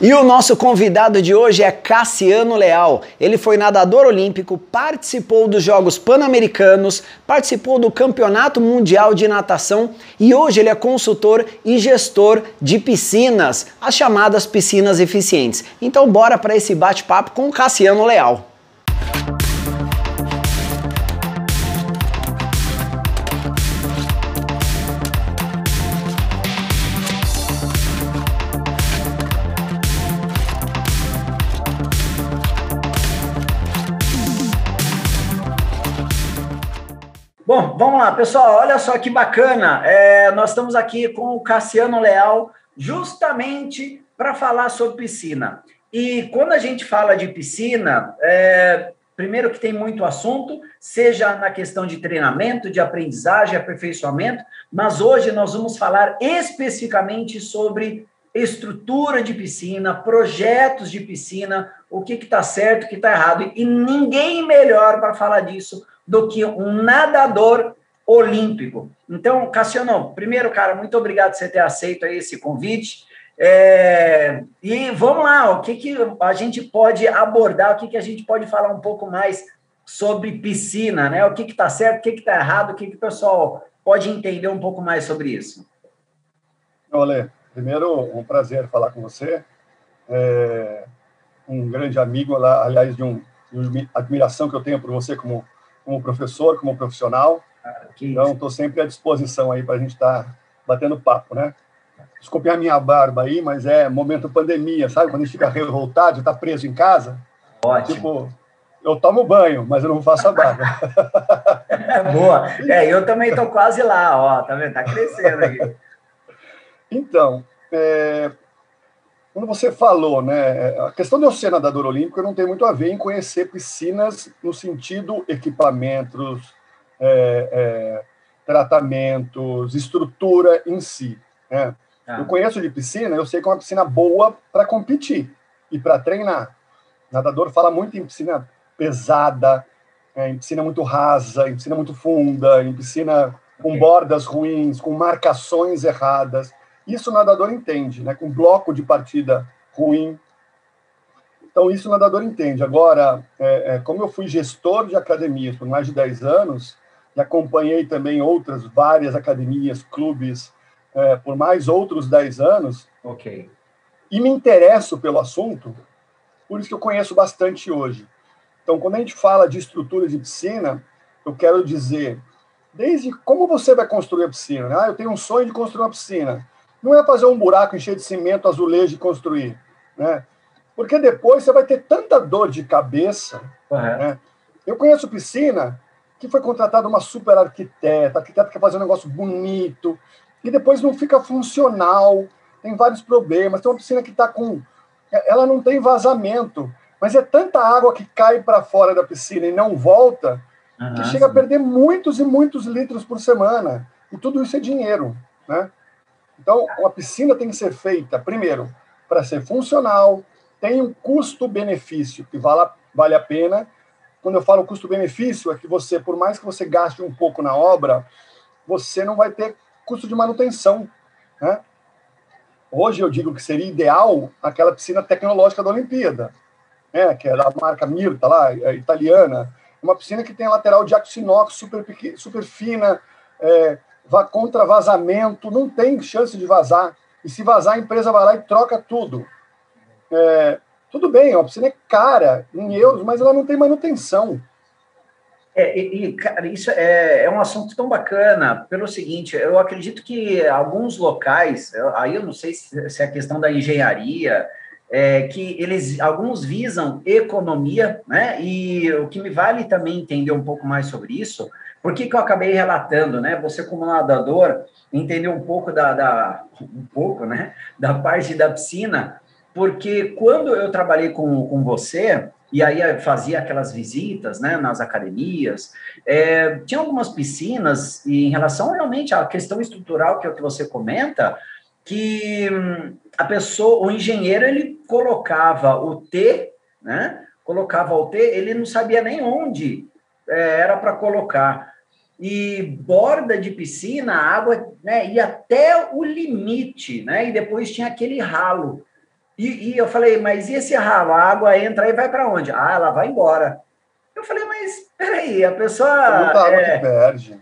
E o nosso convidado de hoje é Cassiano Leal. Ele foi nadador olímpico, participou dos Jogos Pan-Americanos, participou do Campeonato Mundial de Natação e hoje ele é consultor e gestor de piscinas, as chamadas piscinas eficientes. Então bora para esse bate-papo com Cassiano Leal. Bom, vamos lá, pessoal. Olha só que bacana. É, nós estamos aqui com o Cassiano Leal, justamente para falar sobre piscina. E quando a gente fala de piscina, é, primeiro que tem muito assunto, seja na questão de treinamento, de aprendizagem, aperfeiçoamento, mas hoje nós vamos falar especificamente sobre estrutura de piscina, projetos de piscina, o que está certo, o que está errado. E ninguém melhor para falar disso do que um nadador olímpico. Então, Cassiano, primeiro, cara, muito obrigado por você ter aceito esse convite. É, e vamos lá, o que, que a gente pode abordar, o que, que a gente pode falar um pouco mais sobre piscina, né? O que está certo, o que está errado, o que, que o pessoal pode entender um pouco mais sobre isso. Olha, primeiro, um prazer falar com você. É, um grande amigo, aliás, de, um, de uma admiração que eu tenho por você como como professor, como profissional. Ah, então, estou sempre à disposição aí para a gente estar tá batendo papo, né? Desculpe a minha barba aí, mas é momento pandemia, sabe? Quando a gente fica revoltado, está preso em casa. Ótimo. Tipo, eu tomo banho, mas eu não faço a barba. Boa. É, eu também estou quase lá, ó, tá vendo? Tá crescendo aqui. Então, é, quando você falou, né, a questão de eu ser nadador olímpico não tem muito a ver em conhecer piscinas no sentido equipamentos, é, é, tratamentos, estrutura em si. Né? Ah. Eu conheço de piscina, eu sei que é uma piscina boa para competir e para treinar. O nadador fala muito em piscina pesada, é, em piscina muito rasa, em piscina muito funda, em piscina com bordas ruins, com marcações erradas. Isso o nadador entende, né? com bloco de partida ruim. Então, isso o nadador entende. Agora, é, é, como eu fui gestor de academias por mais de 10 anos, e acompanhei também outras várias academias, clubes, é, por mais outros 10 anos, ok e me interesso pelo assunto, por isso que eu conheço bastante hoje. Então, quando a gente fala de estrutura de piscina, eu quero dizer, desde como você vai construir a piscina. Né? Ah, eu tenho um sonho de construir uma piscina. Não é fazer um buraco, encher de cimento, azulejo e construir. Né? Porque depois você vai ter tanta dor de cabeça. Uhum. Né? Eu conheço piscina que foi contratada uma super arquiteta, arquiteta que quer fazer um negócio bonito, e depois não fica funcional, tem vários problemas. Tem uma piscina que está com. Ela não tem vazamento, mas é tanta água que cai para fora da piscina e não volta, uhum, que chega sim. a perder muitos e muitos litros por semana. E tudo isso é dinheiro. Né? Então, uma piscina tem que ser feita, primeiro, para ser funcional, tem um custo-benefício que vale, vale a pena. Quando eu falo custo-benefício, é que você, por mais que você gaste um pouco na obra, você não vai ter custo de manutenção. Né? Hoje eu digo que seria ideal aquela piscina tecnológica da Olimpíada, né? que é da marca Mirta, lá, é italiana. Uma piscina que tem a lateral de aço inox super, super fina, é, contra vazamento, não tem chance de vazar. E se vazar, a empresa vai lá e troca tudo. É, tudo bem, a piscina é cara em euros, mas ela não tem manutenção. É, e, cara, isso é, é um assunto tão bacana, pelo seguinte, eu acredito que alguns locais, aí eu não sei se, se é a questão da engenharia, é, que eles, alguns visam economia, né, e o que me vale também entender um pouco mais sobre isso, por que, que eu acabei relatando, né? Você como nadador entendeu um pouco da, da, um pouco, né? Da parte da piscina, porque quando eu trabalhei com, com você e aí fazia aquelas visitas, né? Nas academias, é, tinha algumas piscinas e em relação realmente à questão estrutural que é o que você comenta, que hum, a pessoa, o engenheiro, ele colocava o T, né? Colocava o T, ele não sabia nem onde é, era para colocar. E borda de piscina, a água né, ia até o limite, né? E depois tinha aquele ralo. E, e, eu falei, mas e esse ralo? A água entra e vai para onde? Ah, ela vai embora. Eu falei, mas peraí, a pessoa. Muita é, perde.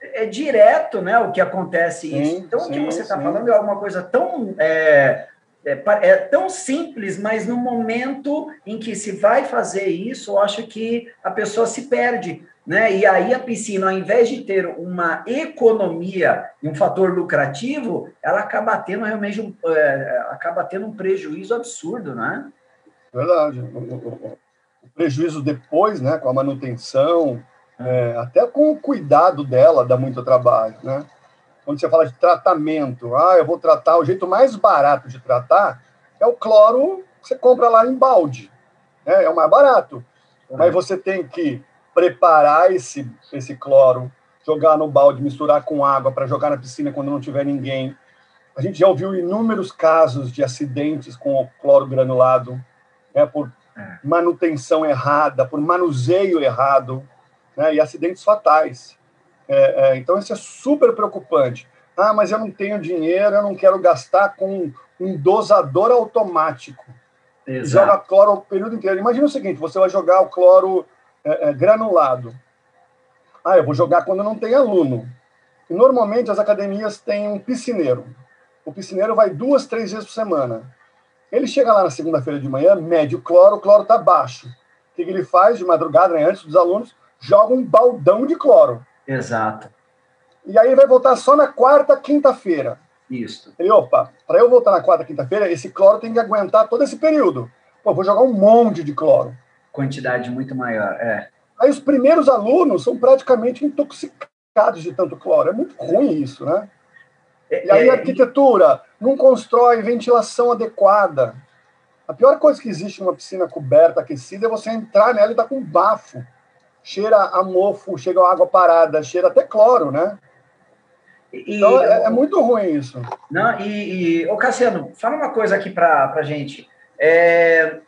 É direto, né, o que acontece sim, isso. Então, sim, o que você está falando é alguma coisa tão. É, é, é, tão simples, mas no momento em que se vai fazer isso, eu acho que a pessoa se perde. Né? E aí a piscina, ao invés de ter uma economia e um fator lucrativo, ela acaba tendo realmente um, é, acaba tendo um prejuízo absurdo, né? Verdade. O, o, o prejuízo depois, né, com a manutenção, é, até com o cuidado dela, dá muito trabalho, né? Quando você fala de tratamento, ah, eu vou tratar, o jeito mais barato de tratar é o cloro que você compra lá em balde, né? é o mais barato. Mas você tem que preparar esse, esse cloro, jogar no balde, misturar com água para jogar na piscina quando não tiver ninguém. A gente já ouviu inúmeros casos de acidentes com o cloro granulado, né, por é. manutenção errada, por manuseio errado, né, e acidentes fatais. É, é, então, isso é super preocupante. Ah, mas eu não tenho dinheiro, eu não quero gastar com um dosador automático. Exato. Joga cloro o período inteiro. Imagina o seguinte: você vai jogar o cloro é, é, granulado. Ah, eu vou jogar quando não tem aluno. E normalmente as academias têm um piscineiro. O piscineiro vai duas, três vezes por semana. Ele chega lá na segunda-feira de manhã, mede o cloro, o cloro está baixo. O que ele faz de madrugada, né, antes dos alunos? Joga um baldão de cloro. Exato. E aí vai voltar só na quarta, quinta-feira. Isso. Ele, opa, para eu voltar na quarta, quinta-feira, esse cloro tem que aguentar todo esse período. Pô, vou jogar um monte de cloro quantidade muito maior. É. Aí os primeiros alunos são praticamente intoxicados de tanto cloro. É muito ruim isso, né? É, e aí a é, arquitetura não constrói ventilação adequada. A pior coisa que existe numa piscina coberta, aquecida, é você entrar nela e estar tá com bafo. Cheira a mofo, chega a água parada, cheira até cloro, né? E, então é, é, muito ruim isso. Não, e, e ô Cassiano, fala uma coisa aqui para a gente. É,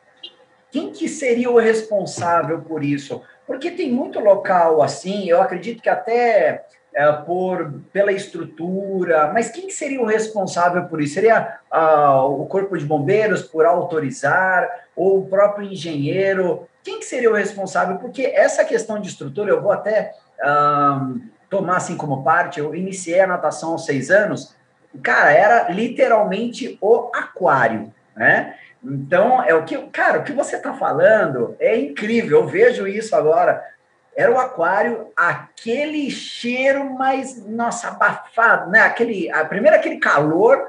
quem que seria o responsável por isso? Porque tem muito local assim, eu acredito que até é, por pela estrutura, mas quem que seria o responsável por isso? Seria ah, o corpo de bombeiros por autorizar ou o próprio engenheiro? Quem que seria o responsável? Porque essa questão de estrutura, eu vou até ah, tomar assim como parte. Eu iniciei a natação aos seis anos, cara, era literalmente o aquário, né? Então, é o que, cara, o que você está falando é incrível. Eu vejo isso agora. Era o aquário, aquele cheiro mais, nossa, abafado, né? Aquele, a, primeiro aquele calor,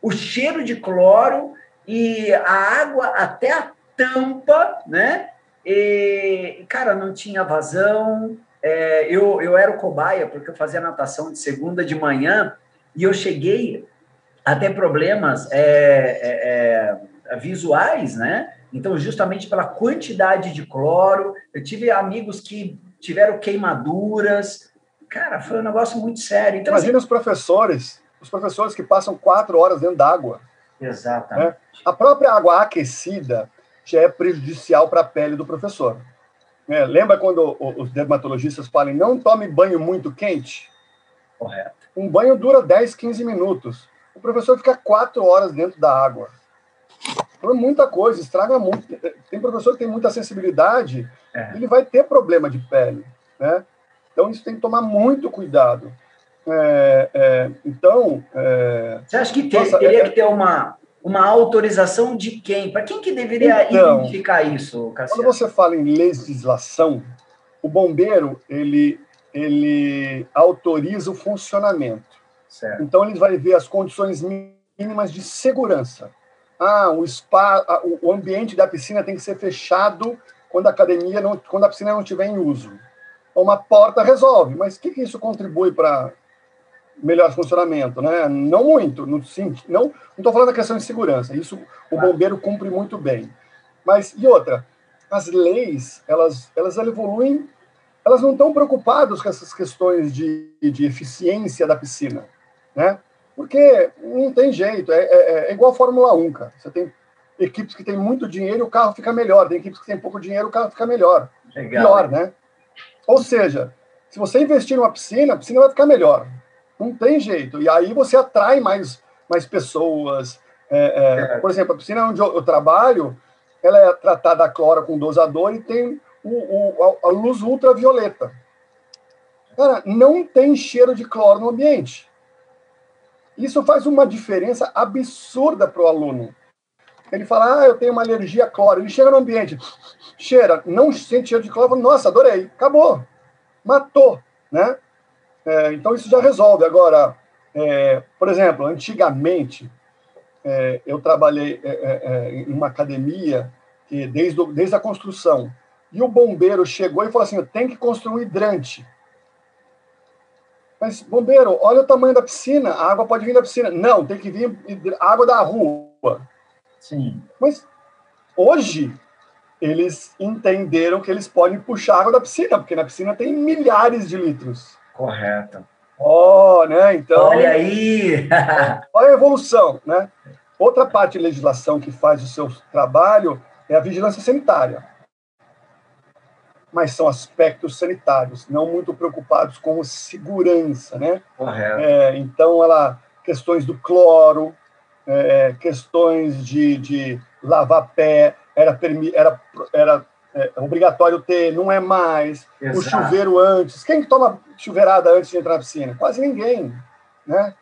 o cheiro de cloro e a água até a tampa, né? E, cara, não tinha vazão. É, eu, eu era o cobaia, porque eu fazia natação de segunda de manhã e eu cheguei a ter problemas. É, é, é visuais, né? Então, justamente pela quantidade de cloro, eu tive amigos que tiveram queimaduras. Cara, foi um negócio muito sério. Então, Imagina assim, os professores, os professores que passam quatro horas dentro d'água. Exatamente. Né? A própria água aquecida já é prejudicial para a pele do professor. É, lembra quando os dermatologistas falam não tome banho muito quente? Correto. Um banho dura 10, 15 minutos. O professor fica quatro horas dentro da água. Por muita coisa, estraga muito. Tem professor que tem muita sensibilidade, é. ele vai ter problema de pele, né? Então, isso tem que tomar muito cuidado. É, é, então... É, Você acha que ter, nossa, teria é, que ter uma, uma autorização de quem? Para quem que deveria então, identificar isso, Cassiano? Quando você fala em legislação, o bombeiro, ele, ele autoriza o funcionamento. Certo. Então, ele vai ver as condições mínimas de segurança ah, o spa, o ambiente da piscina tem que ser fechado quando a academia não, quando a piscina não estiver em uso. Uma porta resolve, mas o que, que isso contribui para melhor funcionamento, né? Não muito, no sim, não, não estou falando da questão de segurança. Isso o bombeiro cumpre muito bem. Mas e outra, as leis elas elas evoluem, elas não estão preocupadas com essas questões de, de eficiência da piscina, né? Porque não tem jeito, é, é, é igual a Fórmula 1, cara. Você tem equipes que têm muito dinheiro o carro fica melhor, tem equipes que têm pouco dinheiro o carro fica melhor. Legal, Pior, né? Ou seja, se você investir numa piscina, a piscina vai ficar melhor. Não tem jeito. E aí você atrai mais, mais pessoas, É, é, por exemplo, a piscina onde eu, eu, trabalho, ela é tratada a cloro com dosador e tem o, o, a, a luz ultravioleta. Cara, não tem cheiro de cloro no ambiente. Isso faz uma diferença absurda para o aluno. Ele fala, ah, eu tenho uma alergia a cloro. Ele chega no ambiente, cheira, não sente cheiro de cloro, nossa, adorei, acabou, matou, né? É, então isso já resolve. Agora, é, por exemplo, antigamente é, eu trabalhei é, é, é, em uma academia que desde, desde a construção e o bombeiro chegou e falou assim, tem que construir um hidrante. Mas, bombeiro, olha o tamanho da piscina, a água pode vir da piscina. Não, tem que vir água da rua. Sim. Mas hoje eles entenderam que eles podem puxar água da piscina, porque na piscina tem milhares de litros. Correto. Oh, né? Então. Olha aí! olha a evolução, né? Outra parte de legislação que faz o seu trabalho é a vigilância sanitária. Mas são aspectos sanitários, não muito preocupados com segurança, né? Correto. É, então, ela questões do cloro, é, questões de, de lavar pé, era, era, era é, obrigatório ter, não é mais. Exato. O chuveiro antes. Quem toma chuveirada antes de entrar na piscina? Quase ninguém. Né?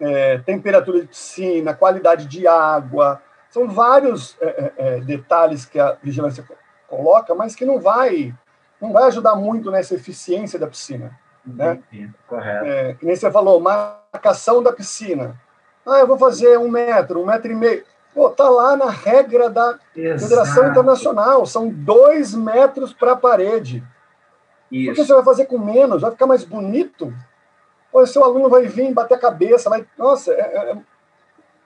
É, temperatura de piscina, qualidade de água. São vários é, é, é detalhes que a vigilância coloca, mas que não vai, não vai ajudar muito nessa eficiência da piscina. Né? Correto. É, que nem você falou, marcação da piscina. Ah, eu vou fazer um metro, um metro e meio. Pô, tá lá na regra da Exato. Federação Internacional, são dois metros para a parede. Isso. Por que você vai fazer com menos? Vai ficar mais bonito? Pô, seu aluno vai vir bater a cabeça, vai. Nossa, é, é,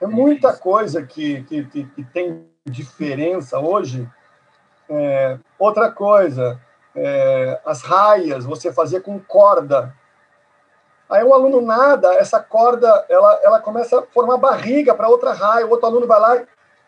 é muita coisa que, que, que, que, tem diferença hoje. É, outra coisa, é, as raias, você fazer com corda. Aí o aluno nada, essa corda, ela, ela começa a formar barriga para outra raia, o outro aluno vai lá,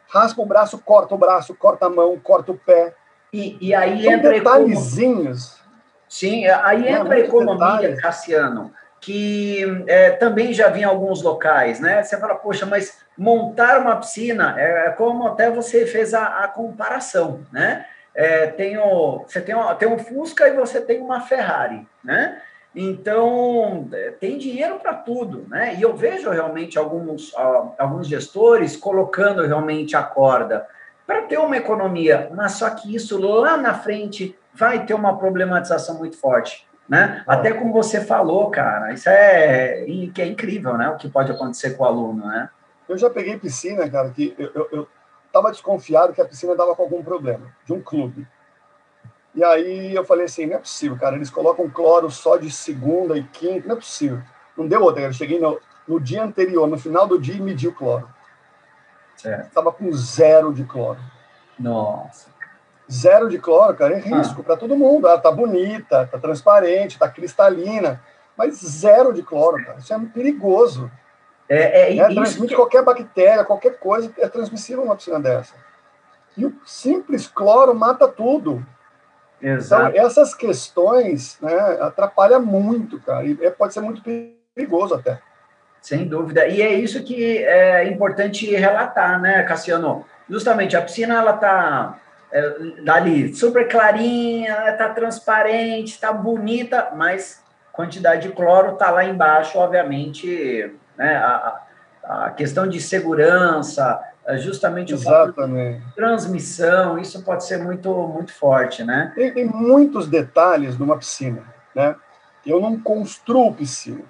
raspa o braço, corta o braço, corta a mão, corta o pé. E, e aí São entra detalhezinhos. Sim, aí entra a economia, detalhes. Cassiano, que é, também já vi em alguns locais, né? Você fala, poxa, mas montar uma piscina é, é como até você fez a, a comparação, né? É, tem o, você tem, tem um Fusca e você tem uma Ferrari, né? Então, é, tem dinheiro para tudo, né? E eu vejo realmente alguns, alguns gestores colocando realmente a corda para ter uma economia, mas só que isso lá na frente vai ter uma problematização muito forte, né? Até como você falou, cara, isso é, que é incrível, né? O que pode acontecer com o aluno, né? Eu já peguei piscina, cara, que eu, eu, eu tava desconfiado que a piscina dava com algum problema, de um clube. E aí eu falei assim, não é possível, cara, eles colocam cloro só de segunda e quinta, não é possível. Não deu outra, eu cheguei no, no dia anterior, no final do dia, e medi o cloro. Estava com zero de cloro. Nossa. Zero de cloro, cara, é risco ah. para todo mundo. Ela tá bonita, tá transparente, tá cristalina, mas zero de cloro, cara. Isso é perigoso. É, é, é transmite que... qualquer bactéria, qualquer coisa é transmissível numa piscina dessa. E o simples cloro mata tudo. Exato. Então, essas questões né, atrapalham muito, cara, e é, pode ser muito perigoso até. Sem dúvida. E é isso que é importante relatar, né, Cassiano? Justamente, a piscina, ela tá é, ali super clarinha, tá transparente, tá bonita, mas quantidade de cloro tá lá embaixo, obviamente, né, a, a questão de segurança, é justamente Exatamente. o transmissão, isso pode ser muito, muito forte, né? Tem, tem muitos detalhes numa piscina, né? Eu não construo piscina,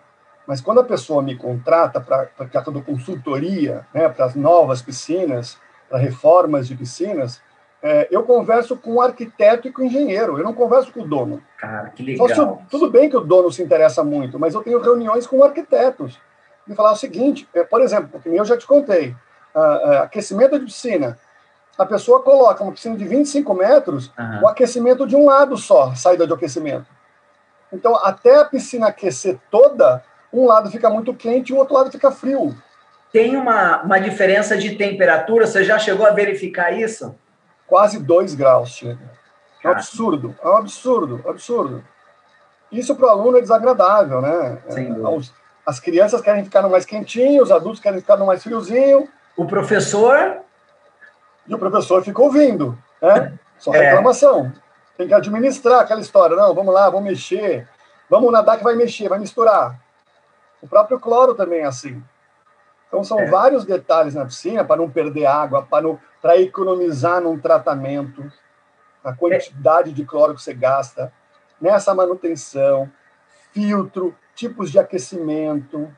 mas quando a pessoa me contrata para que toda consultoria, né, para as novas piscinas, para reformas de piscinas, é, eu converso com o arquiteto e com o engenheiro, eu não converso com o dono. Cara, que legal. Tudo bem que o dono se interessa muito, mas eu tenho reuniões com arquitetos. E falar o seguinte, é, por exemplo, eu já te contei, aquecimento de piscina. A pessoa coloca uma piscina de 25 metros, uhum. o aquecimento de um lado só, saída de aquecimento. Então, até a piscina aquecer toda, um lado fica muito quente e o outro lado fica frio. Tem uma, uma diferença de temperatura? Você já chegou a verificar isso? Quase 2 graus chega. É um absurdo, é um absurdo, absurdo. Isso para o aluno é desagradável, né? Sem As crianças querem ficar no mais quentinho, os adultos querem ficar no mais friozinho, O professor. E o professor fica ouvindo, né? Só é. reclamação. É. Tem que administrar aquela história. Não, vamos lá, vamos mexer. Vamos nadar que vai mexer, vai misturar. O próprio cloro também é assim. Então, são é. vários detalhes na piscina para não perder água, para economizar num tratamento, a quantidade de cloro que você gasta, nessa manutenção, filtro, tipos de aquecimento.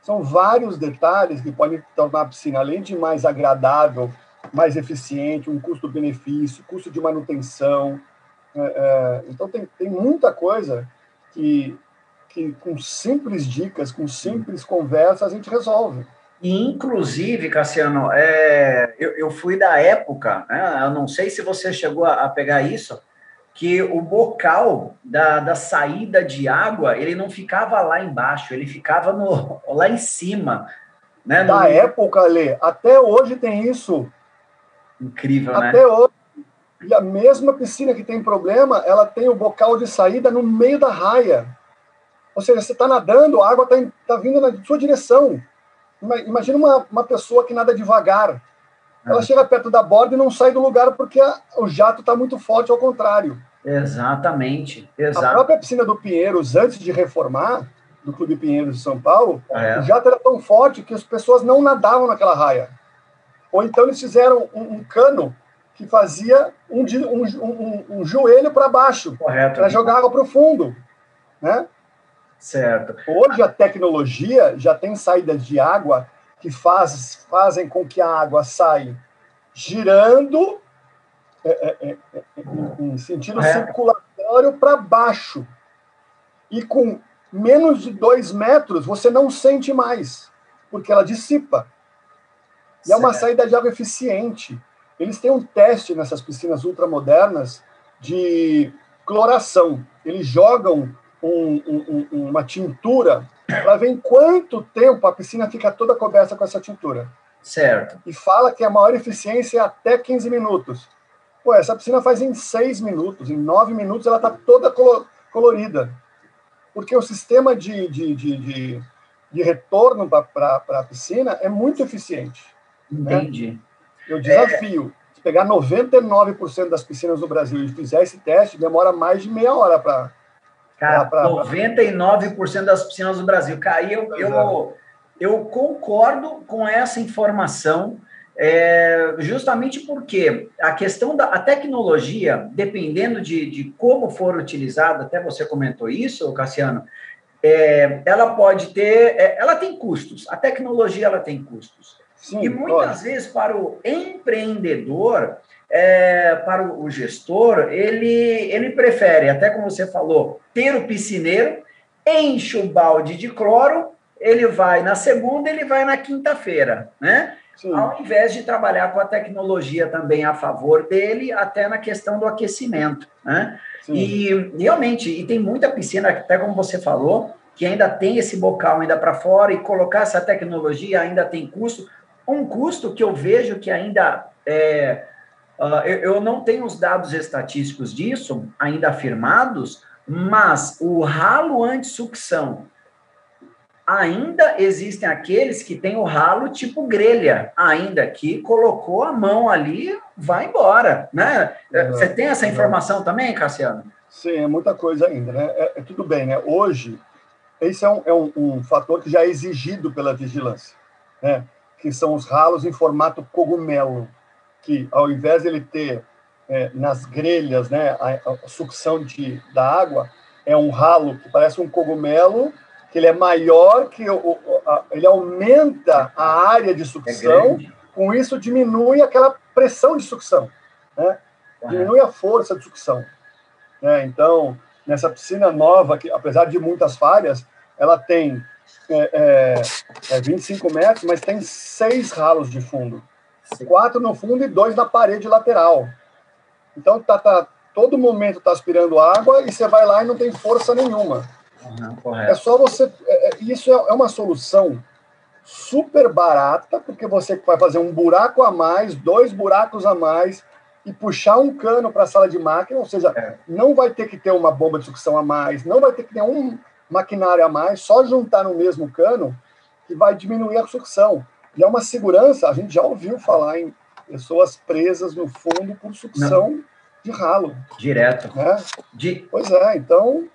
São vários detalhes que podem tornar a piscina, além de mais agradável, mais eficiente, um custo-benefício, custo de manutenção. É, é, então, tem, tem muita coisa que, que, com simples dicas, com simples conversas, a gente resolve. Inclusive, Cassiano, é, eu, eu, fui da época, né, eu não sei se você chegou a, a pegar isso, que o bocal da, da, saída de água, ele não ficava lá embaixo, ele ficava no, lá em cima. Né, da no... época, Lê, até hoje tem isso. Incrível, até né? Até hoje. E a mesma piscina que tem problema, ela tem o bocal de saída no meio da raia. Ou seja, você está nadando, a água está tá vindo na sua direção. Imagina uma, uma pessoa que nada devagar. Ela é. chega perto da borda e não sai do lugar porque a, o jato está muito forte, ao contrário. Exatamente. A própria piscina do Pinheiros, antes de reformar, do Clube Pinheiros de São Paulo, é. o jato era tão forte que as pessoas não nadavam naquela raia. Ou então eles fizeram um, um cano que fazia um, um, um, um joelho para baixo, para jogar água para o fundo. Né? Certo. Hoje a tecnologia já tem saídas de água que faz, fazem com que a água saia girando é, é, é, é em sentido circulatório para baixo. E com menos de dois metros você não sente mais, porque ela dissipa. E é uma saída de água eficiente. Eles têm um teste nessas piscinas ultramodernas de cloração. Eles jogam um, um, uma tintura para ver em quanto tempo a piscina fica toda coberta com essa tintura. Certo. E fala que a maior eficiência é até 15 minutos. Pô, essa piscina faz em 6 minutos, em 9 minutos ela está toda colorida. Porque o sistema de, de, de, de, de retorno para a piscina é muito eficiente. Né? Entendi. Né? Eu desafio. É... Se pegar 99% das piscinas do Brasil e fizer esse teste, demora mais de meia hora para Cara, pra, pra, 99% das piscinas do Brasil. Cara, eu, eu, eu concordo com essa informação, é, justamente porque a questão da a tecnologia, dependendo de, de como for utilizada, até você comentou isso, Cassiano, é, ela pode ter, é, ela tem custos, a tecnologia ela tem custos. Sim, e muitas pode. vezes para o empreendedor, é, para o gestor, ele, ele prefere, até como você falou, ter o piscineiro, enche o balde de cloro, ele vai na segunda, ele vai na quinta-feira, né? Sim. Ao invés de trabalhar com a tecnologia também a favor dele, até na questão do aquecimento, né? Sim. E realmente, e tem muita piscina, até como você falou, que ainda tem esse bocal ainda para fora e colocar essa tecnologia ainda tem custo. Um custo que eu vejo que ainda é, Uh, eu, eu, não tenho os dados estatísticos disso ainda afirmados, mas o ralo anti-sucção ainda existem aqueles que têm o ralo tipo grelha, ainda que colocou a mão ali, vai embora, né? Uhum. Você tem essa informação também, Cassiano? Sim, é muita coisa ainda, né? É, é tudo bem, né? Hoje, esse é, um, é um, um, fator que já é exigido pela vigilância, né? Que são os ralos em formato cogumelo que, ao invés de ele ter é, nas grelhas né, a, a, sucção de, da água, é um ralo que parece um cogumelo, que ele é maior, que o, a, ele aumenta a área de sucção, é com isso diminui aquela pressão de sucção, né? diminui a força de sucção. Né? Então, nessa piscina nova, que apesar de muitas falhas, ela tem é, é, 25 é metros, mas tem seis ralos de fundo quatro no fundo e dois na parede lateral. Então, tá, tá, todo momento está aspirando água e você vai lá e não tem força nenhuma. Uhum, é só você. É, é, isso é, é uma solução super barata, porque você vai fazer um buraco a mais, dois buracos a mais, e puxar um cano para a sala de máquina, ou seja, é. não vai ter que ter uma bomba de sucção a mais, não vai ter que ter um maquinário a mais, só juntar no mesmo cano que vai diminuir a sucção. E é uma segurança, a gente já ouviu falar em pessoas presas no fundo por sucção Não. de ralo. Direto. Né? De... Pois é, então.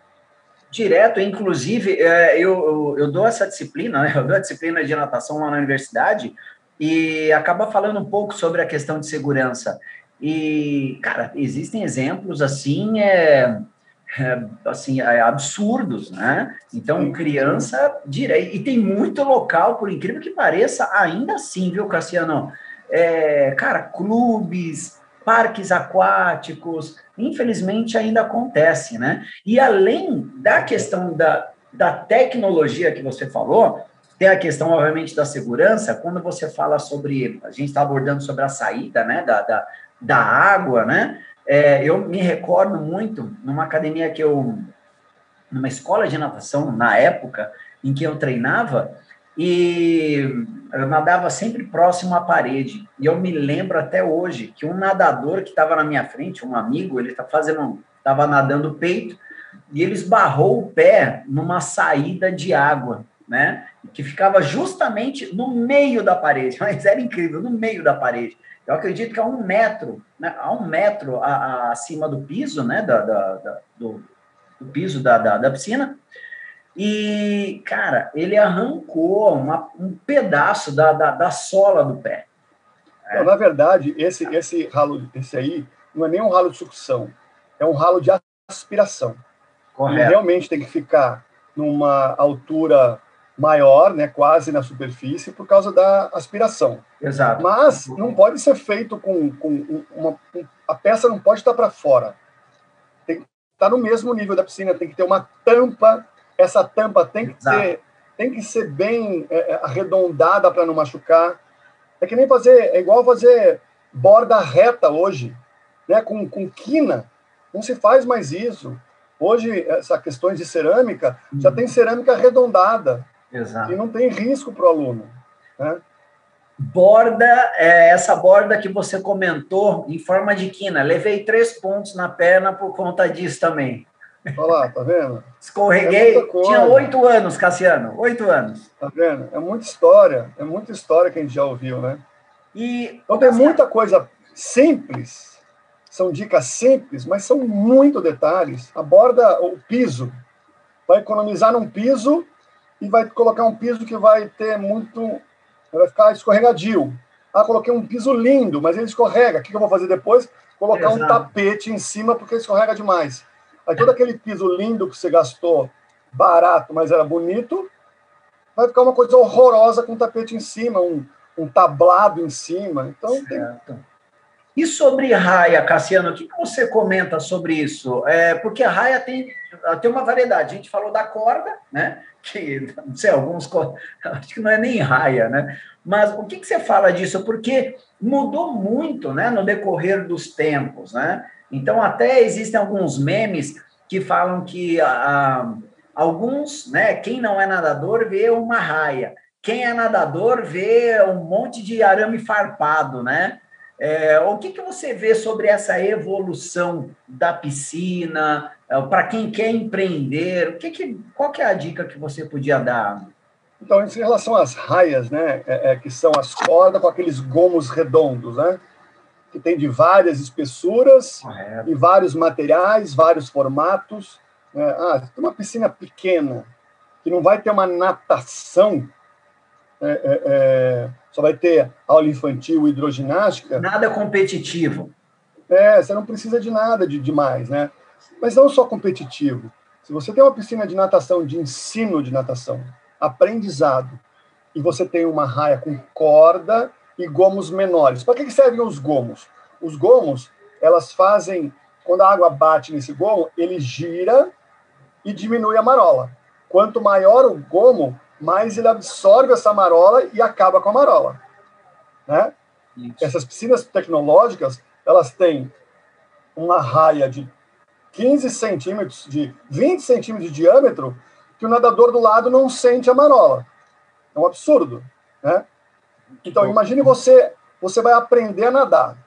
Direto, inclusive, é, eu, eu, dou essa disciplina, né? eu dou a disciplina de natação lá na universidade e acaba falando um pouco sobre a questão de segurança. E, cara, existem exemplos assim, é, assim, é, absurdos, né? Então, criança direto. E tem muito local, por incrível que pareça, ainda assim, viu, Cassiano? é, cara, clubes, parques aquáticos, infelizmente ainda acontece, né? E além da questão da, da tecnologia que você falou, tem a questão, obviamente, da segurança. Quando você fala sobre, a gente está abordando sobre a saída, né, da, da, da água, né? É, eu me recordo muito numa academia que eu, numa escola de natação na época em que eu treinava, e eu nadava sempre próximo à parede. E eu me lembro até hoje que um nadador que estava na minha frente, um amigo, ele tá fazendo, estava nadando peito e ele esbarrou o pé numa saída de água, né? Que ficava justamente no meio da parede. Mas era incrível, no meio da parede. Eu acredito que a um metro, né, a um metro a, a, acima do piso, né, da, da, da do, do, piso da, da, da piscina, e, cara, ele arrancou uma, um pedaço da, da, da, sola do pé. É. na verdade, esse, esse ralo, esse aí, não é nem um ralo de sucção, é um ralo de aspiração. Correto. Ele realmente tem que ficar numa altura maior, né, quase na superfície, por causa da aspiração. Exato. Mas não pode ser feito com, com uma, a peça não pode estar para fora. Tem que estar no mesmo nível da piscina, tem que ter uma tampa essa tampa tem que ser tem que ser bem é, é arredondada para não machucar. É que nem fazer, é igual fazer borda reta hoje, né? Com, com quina. Não se faz mais isso. Hoje, essas questões de cerâmica, já uhum. tem cerâmica arredondada. Exato. E não tem risco para o aluno. Né? Borda, é, essa borda que você comentou, em forma de quina. Levei três pontos na perna por conta disso também. Olha lá, tá vendo? Escorreguei. É Tinha oito anos, Cassiano. Oito anos. Tá vendo? É muita história. É muita história que a gente já ouviu, né? E, então tem muita coisa simples. São dicas simples, mas são muito detalhes. A borda, o piso. Vai economizar num piso e vai colocar um piso que vai ter muito. Vai ficar escorregadio. Ah, coloquei um piso lindo, mas ele escorrega. O que eu vou fazer depois? Colocar Exato. um tapete em cima porque escorrega demais. Aí todo aquele piso lindo que você gastou, barato, mas era bonito, vai ficar uma coisa horrorosa com um tapete em cima, um, um tablado em cima. Então, certo. Tem... E sobre raia, Cassiano, o que você comenta sobre isso? É, porque a raia tem, tem uma variedade. A gente falou da corda, né? Que, não sei, alguns. Acho que não é nem raia, né? Mas o que, você fala disso? Porque mudou muito né, no decorrer dos tempos, né? Então, até existem alguns memes que falam que alguns, né, quem não é nadador vê uma raia, quem é nadador vê um monte de arame farpado, né? É, o que, que você vê sobre essa evolução da piscina, é, para quem quer empreender? O que que, qual que é a dica que você podia dar? Então, em relação às raias, né, é, é, que são as cordas com aqueles gomos redondos, né? que tem de várias espessuras Correto. e vários materiais, vários formatos. Né? Ah, tem uma piscina pequena, que não vai ter uma natação, é, é, é, só vai ter aula infantil, hidroginástica. Nada competitivo. É, você não precisa de nada de demais, né? Mas não só competitivo. Se você tem uma piscina de natação, de ensino de natação, aprendizado, e você tem uma raia com corda e gomos menores. Para que servem os gomos? Os gomos, elas fazem, quando a água bate nesse gomo, ele gira e diminui a marola. Quanto maior o gomo, mais ele absorve essa marola e acaba com a marola. Né? Essas piscinas tecnológicas, elas têm uma raia de 15 centímetros, de 20 centímetros de diâmetro, que o nadador do lado não sente a marola. É um absurdo, né? Então, imagine você, você vai aprender a nadar,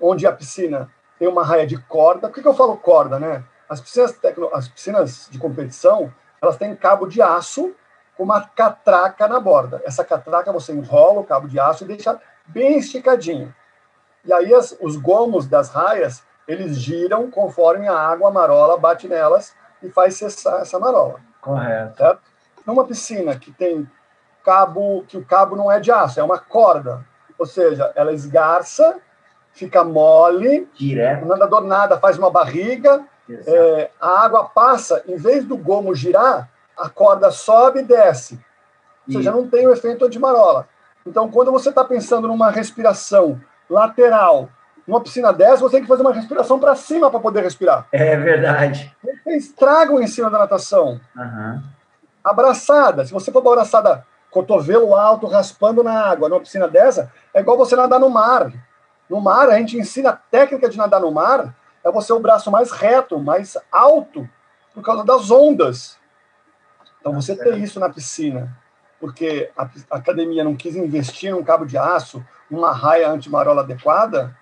onde a piscina tem uma raia de corda. Por que, que eu falo corda, né? As piscinas, as piscinas de competição, elas têm cabo de aço com uma catraca na borda. Essa catraca você enrola o cabo de aço e deixa bem esticadinho. E aí as, os gomos das raias, eles giram conforme a água marola bate nelas e faz cessar essa marola. Correto. Certo? Numa piscina que tem cabo, que o cabo não é de aço, é uma corda. Ou seja, ela esgarça, fica mole, Direto. o nadador nada, faz uma barriga, é, a água passa, em vez do gomo girar, a corda sobe e desce. Ou seja, não tem o efeito de marola. Então, quando você está pensando numa respiração lateral, numa piscina dessa, você tem que fazer uma respiração para cima para poder respirar. É verdade. Estraga o ensino da natação. Uhum. Abraçada. Se você for uma abraçada cotovelo alto, raspando na água, numa piscina dessa, é igual você nadar no mar. No mar, a gente ensina a técnica de nadar no mar, é você o braço mais reto, mais alto, por causa das ondas. Então, você ter isso na piscina, porque a, a academia não quis investir num cabo de aço, numa raia antimarola adequada,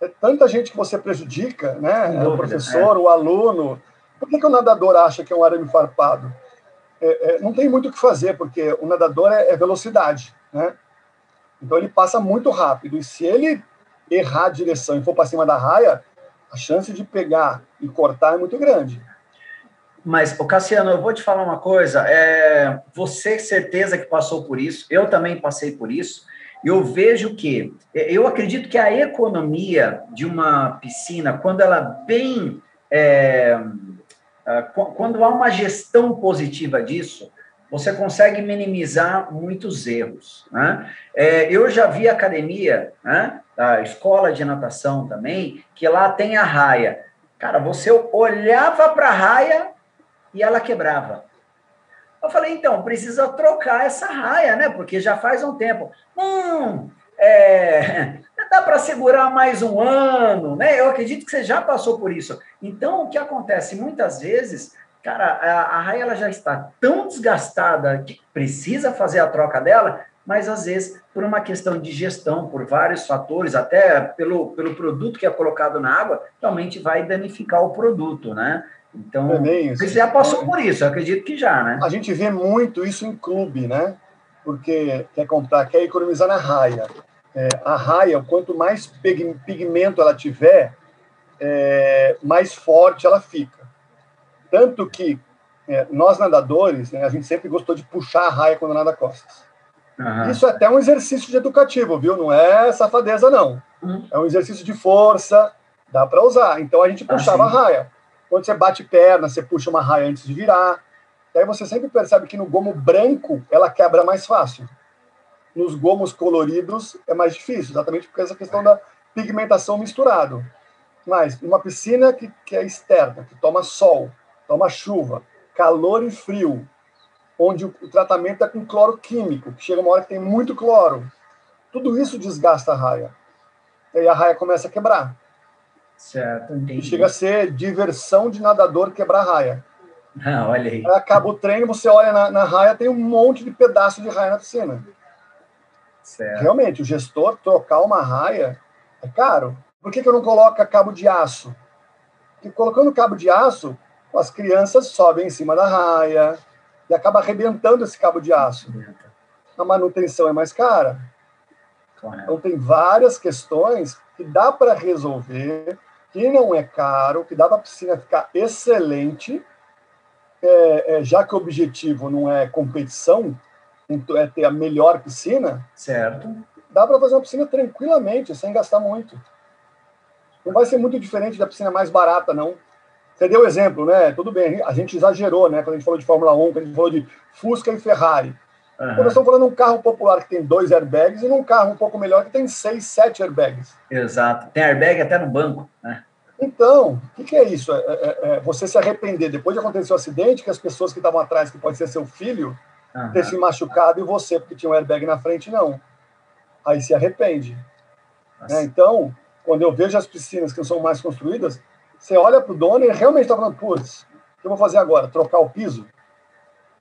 é tanta gente que você prejudica, né? Dúvida, o professor, é. o aluno. Por que, que o nadador acha que é um arame farpado? É, é, não tem muito o que fazer, porque o nadador é, é, velocidade, né? Então ele passa muito rápido. E se ele errar a direção e for para cima da raia, a chance de pegar e cortar é muito grande. Mas, o Cassiano, eu vou te falar uma coisa. É, você certeza que passou por isso, eu também passei por isso. Eu vejo que, eu acredito que a economia de uma piscina, quando ela bem. É, quando há uma gestão positiva disso, você consegue minimizar muitos erros. Né? É, eu já vi academia, né, a escola de natação também, que lá tem a raia. Cara, você olhava para a raia, e ela quebrava. Eu falei, então, precisa trocar essa raia, né? Porque já faz um tempo. Hum, é, dá para segurar mais um ano, né? Eu acredito que você já passou por isso. Então, o que acontece muitas vezes, cara, a, a raia ela já está tão desgastada que precisa fazer a troca dela, mas às vezes por uma questão de gestão, por vários fatores, até pelo, pelo produto que é colocado na água, realmente vai danificar o produto, né? Então, Também, você já passou por isso, acredito que já, né? A gente vê muito isso em clube, né? Porque quer comprar, quer economizar na raia. É, a raia, quanto mais pigmento ela tiver, é, mais forte ela fica. Tanto que é, nós nadadores, né, a gente sempre gostou de puxar a raia quando nada costas. Uhum. Isso é até um exercício de educativo, viu? Não é safadeza, não. Uhum. É um exercício de força, dá para usar. Então a gente puxava ah, a raia. Quando você bate perna, você puxa uma raia antes de virar. Daí você sempre percebe que no gomo branco ela quebra mais fácil. Nos gomos coloridos é mais difícil, exatamente por essa questão da pigmentação misturado. Mas uma piscina que, que é externa, que toma sol, toma chuva, calor e frio, onde o, o tratamento é com cloro químico, que chega uma hora que tem muito cloro. Tudo isso desgasta a raia. E aí a raia começa a quebrar. Certo, entendi. Chega a ser diversão de nadador quebrar raia. Ah, olha aí. Acaba o treino, você olha na, na raia, tem um monte de pedaço de raia na piscina. Certo. Realmente, o gestor trocar uma raia é caro. Por que, que eu não coloco cabo de aço? Porque colocando cabo de aço, as crianças sobem em cima da raia e acaba arrebentando esse cabo de aço. A manutenção é mais cara. Então, tem várias questões que dá para resolver que não é caro, que dá para a piscina ficar excelente, é, é, já que o objetivo não é competição, então é ter a melhor piscina. Certo. Dá para fazer uma piscina tranquilamente, sem gastar muito. Não vai ser muito diferente da piscina mais barata, não. Você deu exemplo, né? Tudo bem, a gente exagerou, né? Quando a gente falou de Fórmula 1, quando a gente falou de Fusca e Ferrari. Uhum. Quando nós estamos falando de um carro popular que tem dois airbags e num carro um pouco melhor que tem seis, sete airbags. Exato. Tem airbag até no banco, né? Então, o que, que, é isso? É, é, é, você se arrepender depois de acontecer o acidente, que as pessoas que estavam atrás, que pode ser seu filho, uhum. ter se machucado e você, porque tinha um airbag na frente, não. Aí se arrepende. Né? Então, quando eu vejo as piscinas que não são mais construídas, você olha para o dono e realmente está falando, putz, o que eu vou fazer agora? Trocar o piso?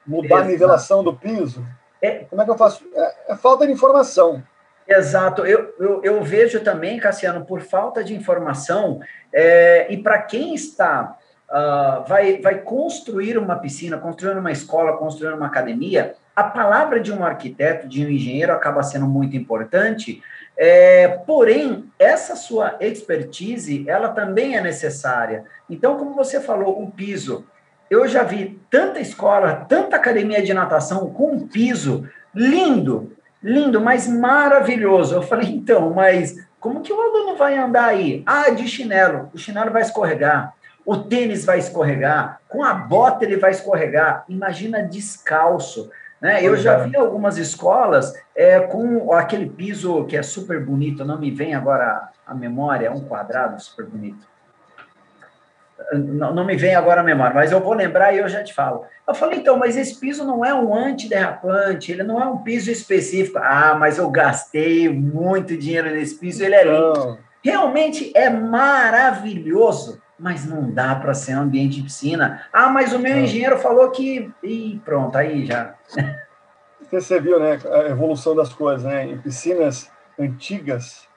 Mudar Exato. a nivelação do piso? É, Como é que eu faço? É, é falta de informação. Exato. Eu, eu, eu, vejo também, Cassiano, por falta de informação, é, e para quem está uh, vai, vai construir uma piscina, construir uma escola, construir uma academia, a palavra de um arquiteto, de um engenheiro, acaba sendo muito importante, é, porém, essa sua expertise, ela também é necessária. Então, como você falou, o piso. Eu já vi tanta escola, tanta academia de natação com um piso lindo, lindo, mas maravilhoso. Eu falei, então, mas como que o aluno vai andar aí? Ah, de chinelo. O chinelo vai escorregar. O tênis vai escorregar. Com a bota ele vai escorregar. Imagina descalço. Né? Eu já vi algumas escolas é, com aquele piso que é super bonito, não me vem agora a memória, é um quadrado super bonito. Não, não, me vem agora a memória, mas eu vou lembrar e eu já te falo. Eu falei, então, mas esse piso não é um antiderrapante, ele não é um piso específico. Ah, mas eu gastei muito dinheiro nesse piso, ele é lindo. Realmente é maravilhoso mas não dá para ser um ambiente de piscina. Ah, mas o meu engenheiro falou que. E pronto, aí já. Você viu, né, a evolução das coisas, né? Em piscinas antigas,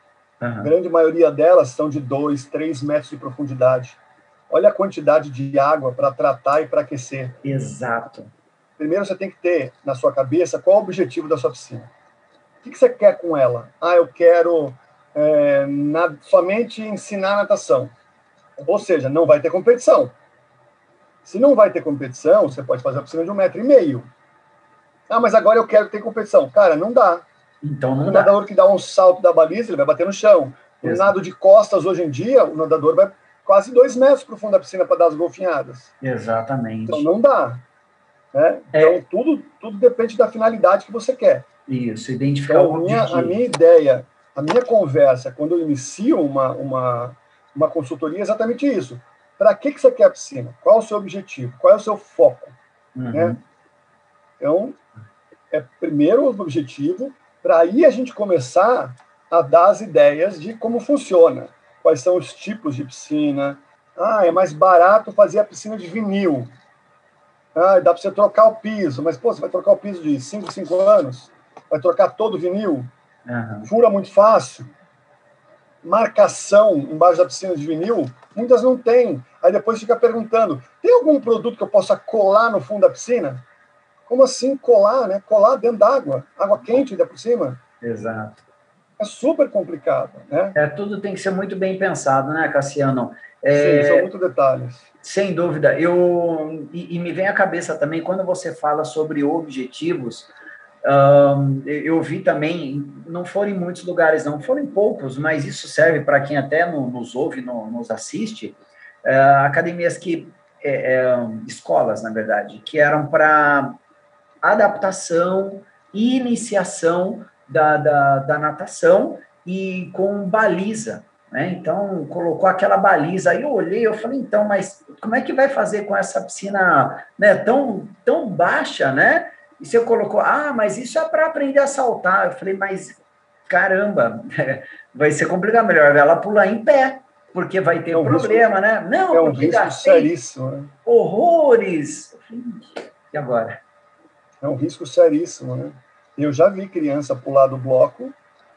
uhum. a grande maioria delas são de 2, 3 metros de profundidade. Olha a quantidade de água para tratar e para aquecer. Exato. Primeiro você tem que ter na sua cabeça qual é o objetivo da sua piscina. O que você quer com ela? Ah, eu quero é, na, somente ensinar natação. Ou seja, não vai ter competição. Se não vai ter competição, você pode fazer a piscina de um metro e meio. Ah, mas agora eu quero ter competição. Cara, não dá. Então não o dá. nadador que dá um salto da baliza, ele vai bater no chão. O nado de costas, hoje em dia, o nadador vai quase dois metros para o fundo da piscina para dar as golfinhadas. Exatamente. Então não dá. Né? É. Então tudo, tudo depende da finalidade que você quer. Isso, identificar então, o minha, A minha ideia, a minha conversa, quando eu inicio uma, uma, uma consultoria é exatamente isso. Para que, que você quer a piscina? Qual é o seu objetivo? Qual é o seu foco? Uhum. Né? Então, é primeiro o objetivo, para aí a gente começar a dar as ideias de como funciona, quais são os tipos de piscina. Ah, é mais barato fazer a piscina de vinil. Ah, dá para você trocar o piso, mas pô, você vai trocar o piso de 5, 5 anos? Vai trocar todo o vinil? Uhum. Fura muito fácil marcação embaixo da piscina de vinil, muitas não têm. Aí depois fica perguntando: tem algum produto que eu possa colar no fundo da piscina? Como assim colar, né? Colar dentro d'água, água quente ainda por cima. Exato. Super complicado, né? É, tudo tem que ser muito bem pensado, né, Cassiano? É, Sim, são muitos detalhes. Sem dúvida. Eu, e, e me vem à cabeça também, quando você fala sobre objetivos, eu vi também, não foram em muitos lugares, não, foram em poucos, mas isso serve para quem até no, nos ouve, no, nos assiste, uh, academias que, é, é, escolas, na verdade, que eram para adaptação e iniciação da, da, da natação e com baliza, né? Então, colocou aquela baliza. Aí eu olhei, eu falei, então, mas como é que vai fazer com essa piscina né, tão, tão baixa, né? E você colocou, ah, mas isso é para aprender a saltar. Eu falei, mas caramba, vai ser complicado, melhor ela pular em pé, porque vai ter é um problema, risco, né? Não, é um risco seríssimo. Né? Horrores. E agora? É um risco seríssimo, né? Eu já vi criança pular do bloco,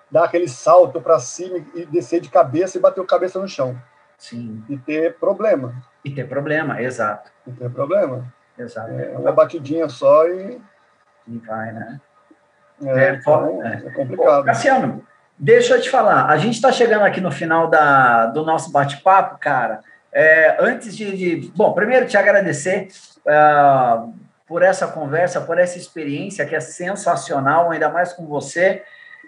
dar aquele salto para cima e descer de cabeça e bater a cabeça no chão. Sim. E ter problema. E ter problema, exato. E ter problema. Exato. É uma batidinha só e e vai, né? É, é, então, é. é complicado. Cassiano, deixa eu te falar, a gente está chegando aqui no final da, do nosso bate-papo, cara. É, antes de, de, Bom, primeiro te agradecer uh, por essa conversa, por essa experiência que é sensacional, ainda mais com você.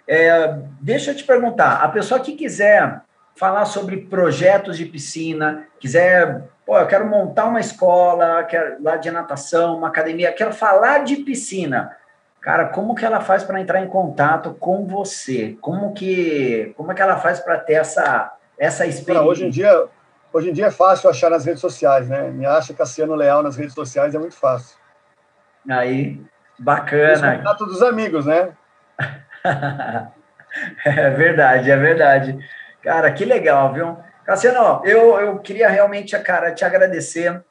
É, deixa eu te perguntar, a pessoa que quiser falar sobre projetos de piscina, quiser, pô, eu quero montar uma escola, quero, lá de natação, uma academia, quero falar de piscina. Cara, como que ela faz para entrar em contato com você? Como que, como é que ela faz para ter essa essa experiência? Não, hoje em dia, hoje em dia é fácil achar nas redes sociais, né? Me acha Cassiano Leal nas redes sociais é muito fácil. Aí, bacana. Contato dos amigos, né? é verdade, é verdade. Cara, que legal, viu? Cassiano, eu, eu queria realmente, cara, te agradecer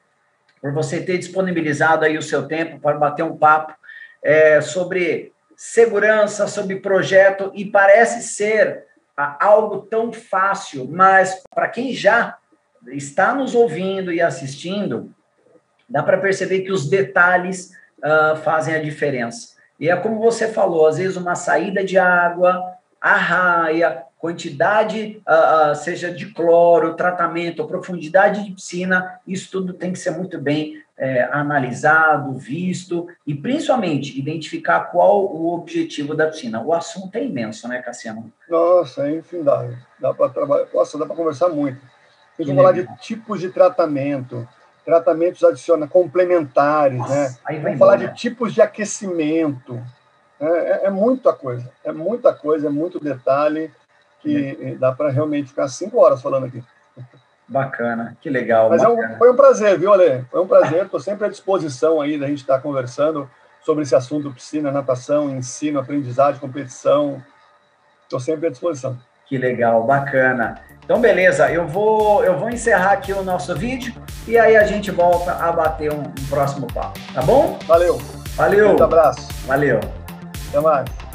por você ter disponibilizado aí o seu tempo para bater um papo é, sobre segurança, sobre projeto, e parece ser algo tão fácil, mas para quem já está nos ouvindo e assistindo, dá para perceber que os detalhes uh, fazem a diferença. E é como você falou, às vezes uma saída de água, a raia, quantidade, uh, uh, seja de cloro, tratamento, profundidade de piscina, isso tudo tem que ser muito bem é, analisado, visto e principalmente identificar qual o objetivo da piscina. O assunto é imenso, né, Cassiano? Nossa, é infindável. Dá para trabalhar, nossa, dá para conversar muito. Vamos falar de tipos de tratamento, tratamentos adicionais, complementares, nossa, né? Vamos embora. falar de tipos de aquecimento. É, é, é, muita coisa, é muita coisa, é muito detalhe que dá para realmente ficar cinco horas falando aqui. Bacana, que legal. Mas é um, foi um prazer, viu, Ale? Foi um prazer, estou sempre à disposição aí da gente estar conversando sobre esse assunto piscina, natação, ensino, aprendizagem, competição. Estou sempre à disposição. Que legal, bacana. Então, beleza, eu vou, eu vou encerrar aqui o nosso vídeo e aí a gente volta a bater um, um próximo papo, tá bom? Valeu. Valeu. Um abraço. Valeu. Até mais.